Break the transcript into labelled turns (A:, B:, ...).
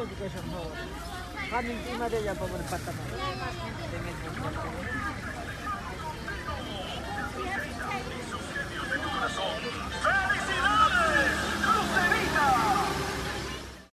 A: education हो खाने की मरे जापा पत्ता